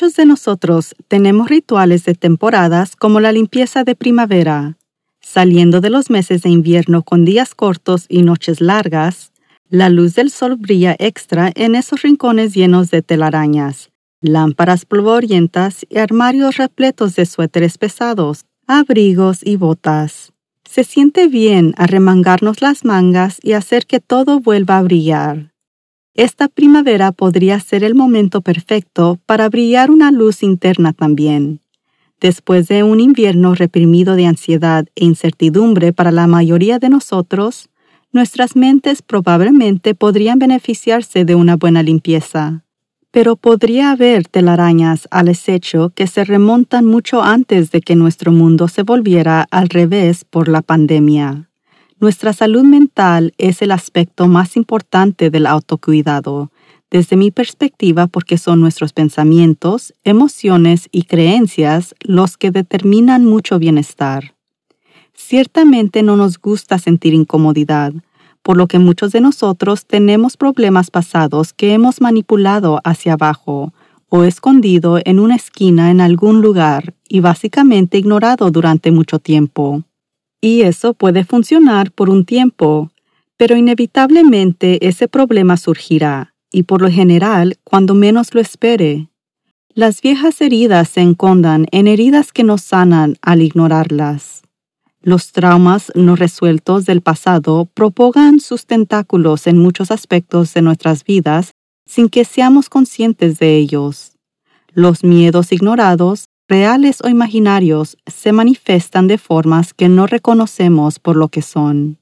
Muchos de nosotros tenemos rituales de temporadas como la limpieza de primavera. Saliendo de los meses de invierno con días cortos y noches largas, la luz del sol brilla extra en esos rincones llenos de telarañas, lámparas polvorientas y armarios repletos de suéteres pesados, abrigos y botas. Se siente bien arremangarnos las mangas y hacer que todo vuelva a brillar. Esta primavera podría ser el momento perfecto para brillar una luz interna también. Después de un invierno reprimido de ansiedad e incertidumbre para la mayoría de nosotros, nuestras mentes probablemente podrían beneficiarse de una buena limpieza. Pero podría haber telarañas al acecho que se remontan mucho antes de que nuestro mundo se volviera al revés por la pandemia. Nuestra salud mental es el aspecto más importante del autocuidado, desde mi perspectiva porque son nuestros pensamientos, emociones y creencias los que determinan mucho bienestar. Ciertamente no nos gusta sentir incomodidad, por lo que muchos de nosotros tenemos problemas pasados que hemos manipulado hacia abajo o escondido en una esquina en algún lugar y básicamente ignorado durante mucho tiempo. Y eso puede funcionar por un tiempo, pero inevitablemente ese problema surgirá, y por lo general cuando menos lo espere. Las viejas heridas se encondan en heridas que no sanan al ignorarlas. Los traumas no resueltos del pasado propagan sus tentáculos en muchos aspectos de nuestras vidas sin que seamos conscientes de ellos. Los miedos ignorados reales o imaginarios, se manifiestan de formas que no reconocemos por lo que son.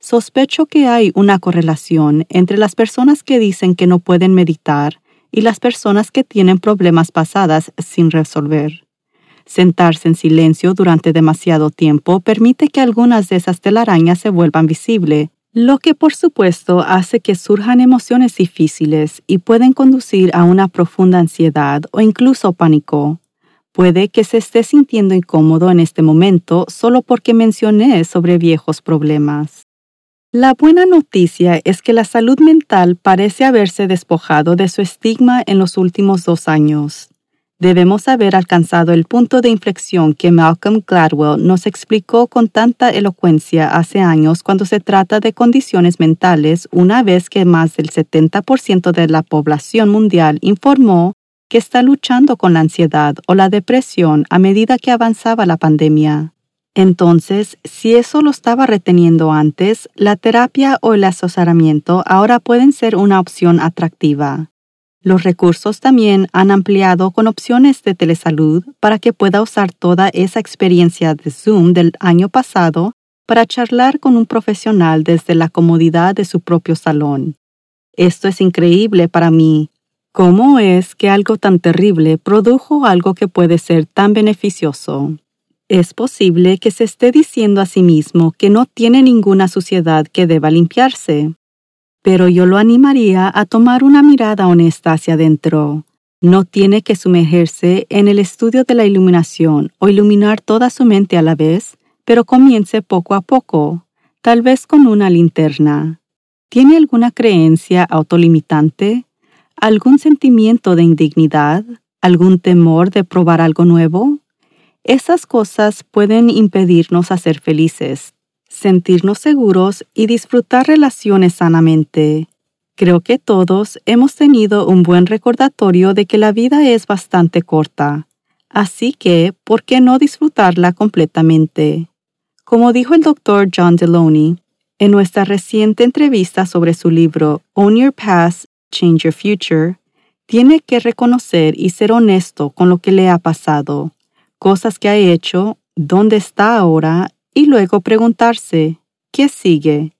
Sospecho que hay una correlación entre las personas que dicen que no pueden meditar y las personas que tienen problemas pasadas sin resolver. Sentarse en silencio durante demasiado tiempo permite que algunas de esas telarañas se vuelvan visibles, lo que por supuesto hace que surjan emociones difíciles y pueden conducir a una profunda ansiedad o incluso pánico. Puede que se esté sintiendo incómodo en este momento solo porque mencioné sobre viejos problemas. La buena noticia es que la salud mental parece haberse despojado de su estigma en los últimos dos años. Debemos haber alcanzado el punto de inflexión que Malcolm Gladwell nos explicó con tanta elocuencia hace años cuando se trata de condiciones mentales una vez que más del 70% de la población mundial informó que está luchando con la ansiedad o la depresión a medida que avanzaba la pandemia. Entonces, si eso lo estaba reteniendo antes, la terapia o el asesoramiento ahora pueden ser una opción atractiva. Los recursos también han ampliado con opciones de telesalud para que pueda usar toda esa experiencia de Zoom del año pasado para charlar con un profesional desde la comodidad de su propio salón. Esto es increíble para mí, ¿Cómo es que algo tan terrible produjo algo que puede ser tan beneficioso? Es posible que se esté diciendo a sí mismo que no tiene ninguna suciedad que deba limpiarse, pero yo lo animaría a tomar una mirada honesta hacia adentro. No tiene que sumergirse en el estudio de la iluminación o iluminar toda su mente a la vez, pero comience poco a poco, tal vez con una linterna. ¿Tiene alguna creencia autolimitante? Algún sentimiento de indignidad, algún temor de probar algo nuevo, esas cosas pueden impedirnos a ser felices, sentirnos seguros y disfrutar relaciones sanamente. Creo que todos hemos tenido un buen recordatorio de que la vida es bastante corta. Así que, ¿por qué no disfrutarla completamente? Como dijo el doctor John Deloney en nuestra reciente entrevista sobre su libro Own Your Past, Change Your Future, tiene que reconocer y ser honesto con lo que le ha pasado, cosas que ha hecho, dónde está ahora y luego preguntarse, ¿qué sigue?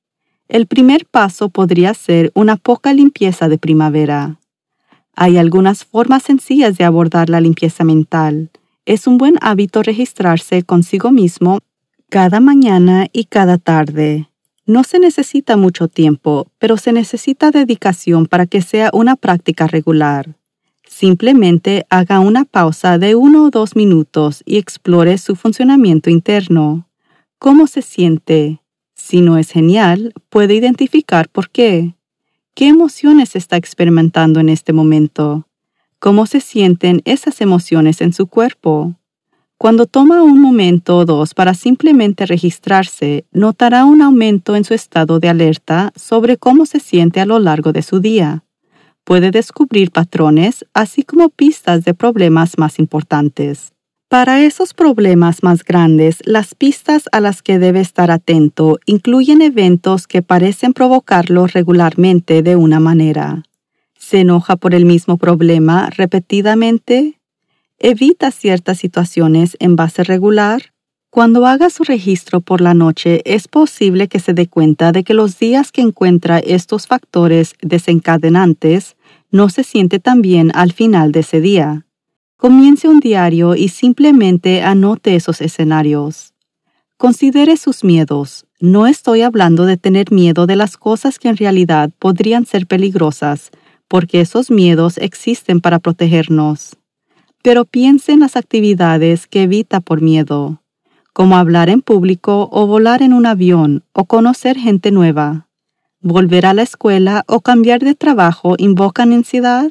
El primer paso podría ser una poca limpieza de primavera. Hay algunas formas sencillas de abordar la limpieza mental. Es un buen hábito registrarse consigo mismo cada mañana y cada tarde. No se necesita mucho tiempo, pero se necesita dedicación para que sea una práctica regular. Simplemente haga una pausa de uno o dos minutos y explore su funcionamiento interno. ¿Cómo se siente? Si no es genial, puede identificar por qué. ¿Qué emociones está experimentando en este momento? ¿Cómo se sienten esas emociones en su cuerpo? Cuando toma un momento o dos para simplemente registrarse, notará un aumento en su estado de alerta sobre cómo se siente a lo largo de su día. Puede descubrir patrones, así como pistas de problemas más importantes. Para esos problemas más grandes, las pistas a las que debe estar atento incluyen eventos que parecen provocarlo regularmente de una manera. ¿Se enoja por el mismo problema repetidamente? ¿Evita ciertas situaciones en base regular? Cuando haga su registro por la noche, es posible que se dé cuenta de que los días que encuentra estos factores desencadenantes no se siente tan bien al final de ese día. Comience un diario y simplemente anote esos escenarios. Considere sus miedos. No estoy hablando de tener miedo de las cosas que en realidad podrían ser peligrosas, porque esos miedos existen para protegernos. Pero piense en las actividades que evita por miedo, como hablar en público o volar en un avión o conocer gente nueva. Volver a la escuela o cambiar de trabajo invocan ansiedad.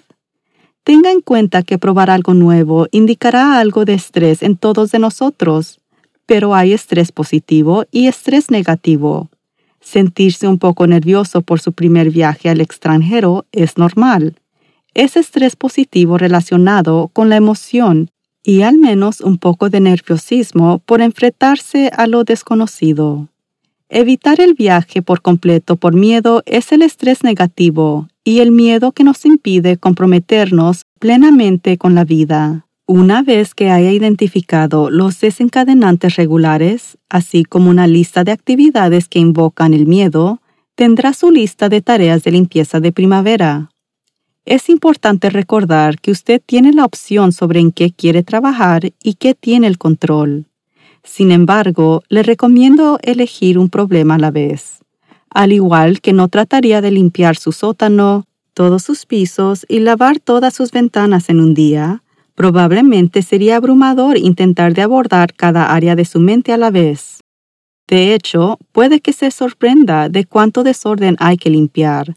Tenga en cuenta que probar algo nuevo indicará algo de estrés en todos de nosotros, pero hay estrés positivo y estrés negativo. Sentirse un poco nervioso por su primer viaje al extranjero es normal. Es estrés positivo relacionado con la emoción y al menos un poco de nerviosismo por enfrentarse a lo desconocido. Evitar el viaje por completo por miedo es el estrés negativo y el miedo que nos impide comprometernos plenamente con la vida. Una vez que haya identificado los desencadenantes regulares, así como una lista de actividades que invocan el miedo, tendrá su lista de tareas de limpieza de primavera. Es importante recordar que usted tiene la opción sobre en qué quiere trabajar y qué tiene el control. Sin embargo, le recomiendo elegir un problema a la vez. Al igual que no trataría de limpiar su sótano, todos sus pisos y lavar todas sus ventanas en un día, probablemente sería abrumador intentar de abordar cada área de su mente a la vez. De hecho, puede que se sorprenda de cuánto desorden hay que limpiar,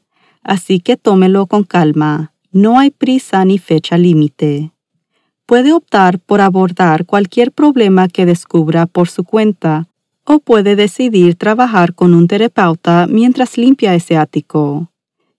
así que tómelo con calma. No hay prisa ni fecha límite puede optar por abordar cualquier problema que descubra por su cuenta o puede decidir trabajar con un terapeuta mientras limpia ese ático.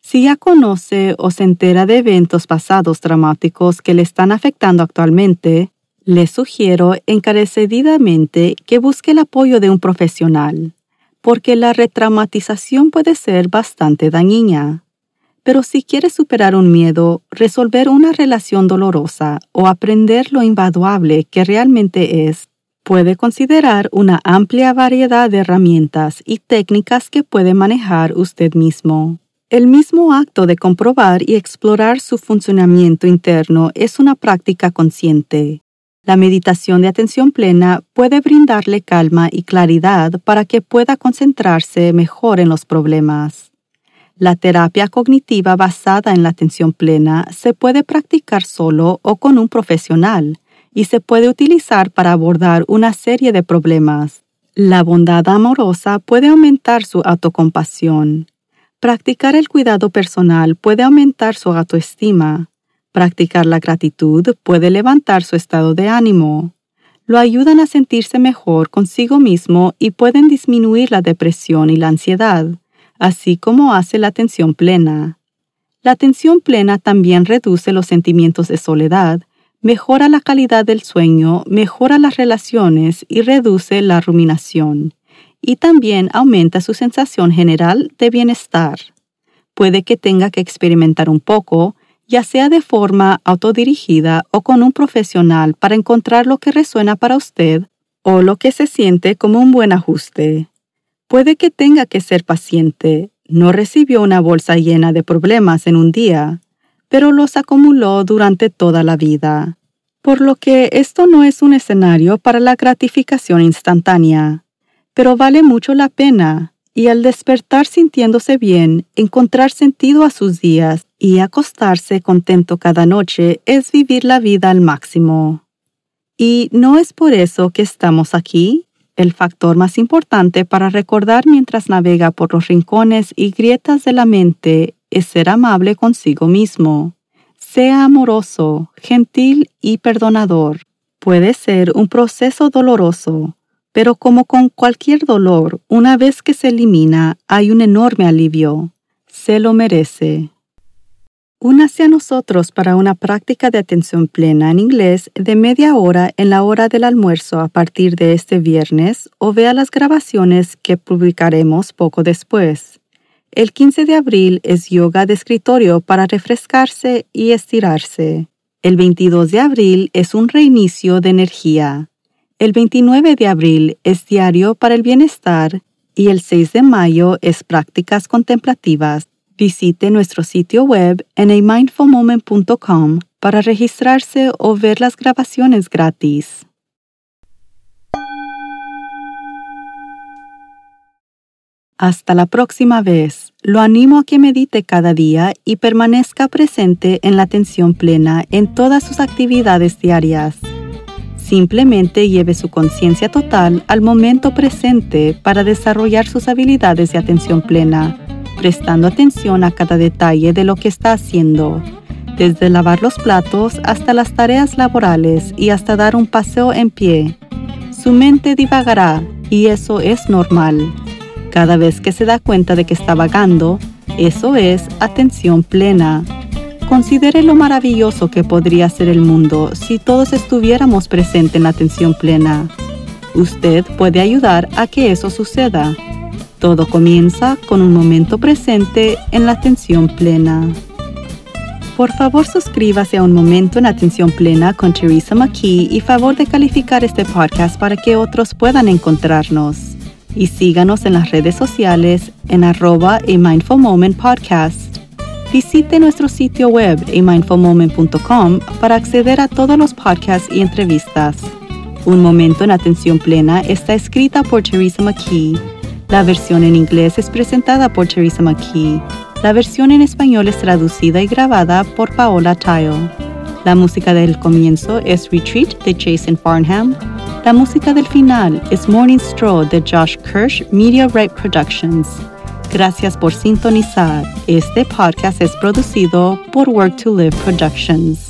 Si ya conoce o se entera de eventos pasados dramáticos que le están afectando actualmente, le sugiero encarecidamente que busque el apoyo de un profesional, porque la retraumatización puede ser bastante dañina. Pero si quiere superar un miedo, resolver una relación dolorosa o aprender lo invaluable que realmente es, puede considerar una amplia variedad de herramientas y técnicas que puede manejar usted mismo. El mismo acto de comprobar y explorar su funcionamiento interno es una práctica consciente. La meditación de atención plena puede brindarle calma y claridad para que pueda concentrarse mejor en los problemas. La terapia cognitiva basada en la atención plena se puede practicar solo o con un profesional y se puede utilizar para abordar una serie de problemas. La bondad amorosa puede aumentar su autocompasión. Practicar el cuidado personal puede aumentar su autoestima. Practicar la gratitud puede levantar su estado de ánimo. Lo ayudan a sentirse mejor consigo mismo y pueden disminuir la depresión y la ansiedad así como hace la atención plena. La atención plena también reduce los sentimientos de soledad, mejora la calidad del sueño, mejora las relaciones y reduce la ruminación. Y también aumenta su sensación general de bienestar. Puede que tenga que experimentar un poco, ya sea de forma autodirigida o con un profesional para encontrar lo que resuena para usted o lo que se siente como un buen ajuste. Puede que tenga que ser paciente. No recibió una bolsa llena de problemas en un día, pero los acumuló durante toda la vida. Por lo que esto no es un escenario para la gratificación instantánea, pero vale mucho la pena y al despertar sintiéndose bien, encontrar sentido a sus días y acostarse contento cada noche es vivir la vida al máximo. Y no es por eso que estamos aquí. El factor más importante para recordar mientras navega por los rincones y grietas de la mente es ser amable consigo mismo. Sea amoroso, gentil y perdonador. Puede ser un proceso doloroso, pero como con cualquier dolor, una vez que se elimina, hay un enorme alivio. Se lo merece. Únase a nosotros para una práctica de atención plena en inglés de media hora en la hora del almuerzo a partir de este viernes o vea las grabaciones que publicaremos poco después. El 15 de abril es yoga de escritorio para refrescarse y estirarse. El 22 de abril es un reinicio de energía. El 29 de abril es diario para el bienestar y el 6 de mayo es prácticas contemplativas Visite nuestro sitio web en amindfulmoment.com para registrarse o ver las grabaciones gratis. Hasta la próxima vez. Lo animo a que medite cada día y permanezca presente en la atención plena en todas sus actividades diarias. Simplemente lleve su conciencia total al momento presente para desarrollar sus habilidades de atención plena prestando atención a cada detalle de lo que está haciendo, desde lavar los platos hasta las tareas laborales y hasta dar un paseo en pie. Su mente divagará y eso es normal. Cada vez que se da cuenta de que está vagando, eso es atención plena. Considere lo maravilloso que podría ser el mundo si todos estuviéramos presentes en la atención plena. Usted puede ayudar a que eso suceda. Todo comienza con un momento presente en la atención plena. Por favor, suscríbase a Un Momento en Atención Plena con Teresa McKee y favor de calificar este podcast para que otros puedan encontrarnos. Y síganos en las redes sociales en arroba a Mindful Moment Podcast. Visite nuestro sitio web amindfulmoment.com para acceder a todos los podcasts y entrevistas. Un Momento en Atención Plena está escrita por Teresa McKee la versión en inglés es presentada por Teresa McKee. La versión en español es traducida y grabada por Paola Tile. La música del comienzo es Retreat de Jason Farnham. La música del final es Morning Stroll de Josh Kirsch Media Right Productions. Gracias por sintonizar. Este podcast es producido por Work to Live Productions.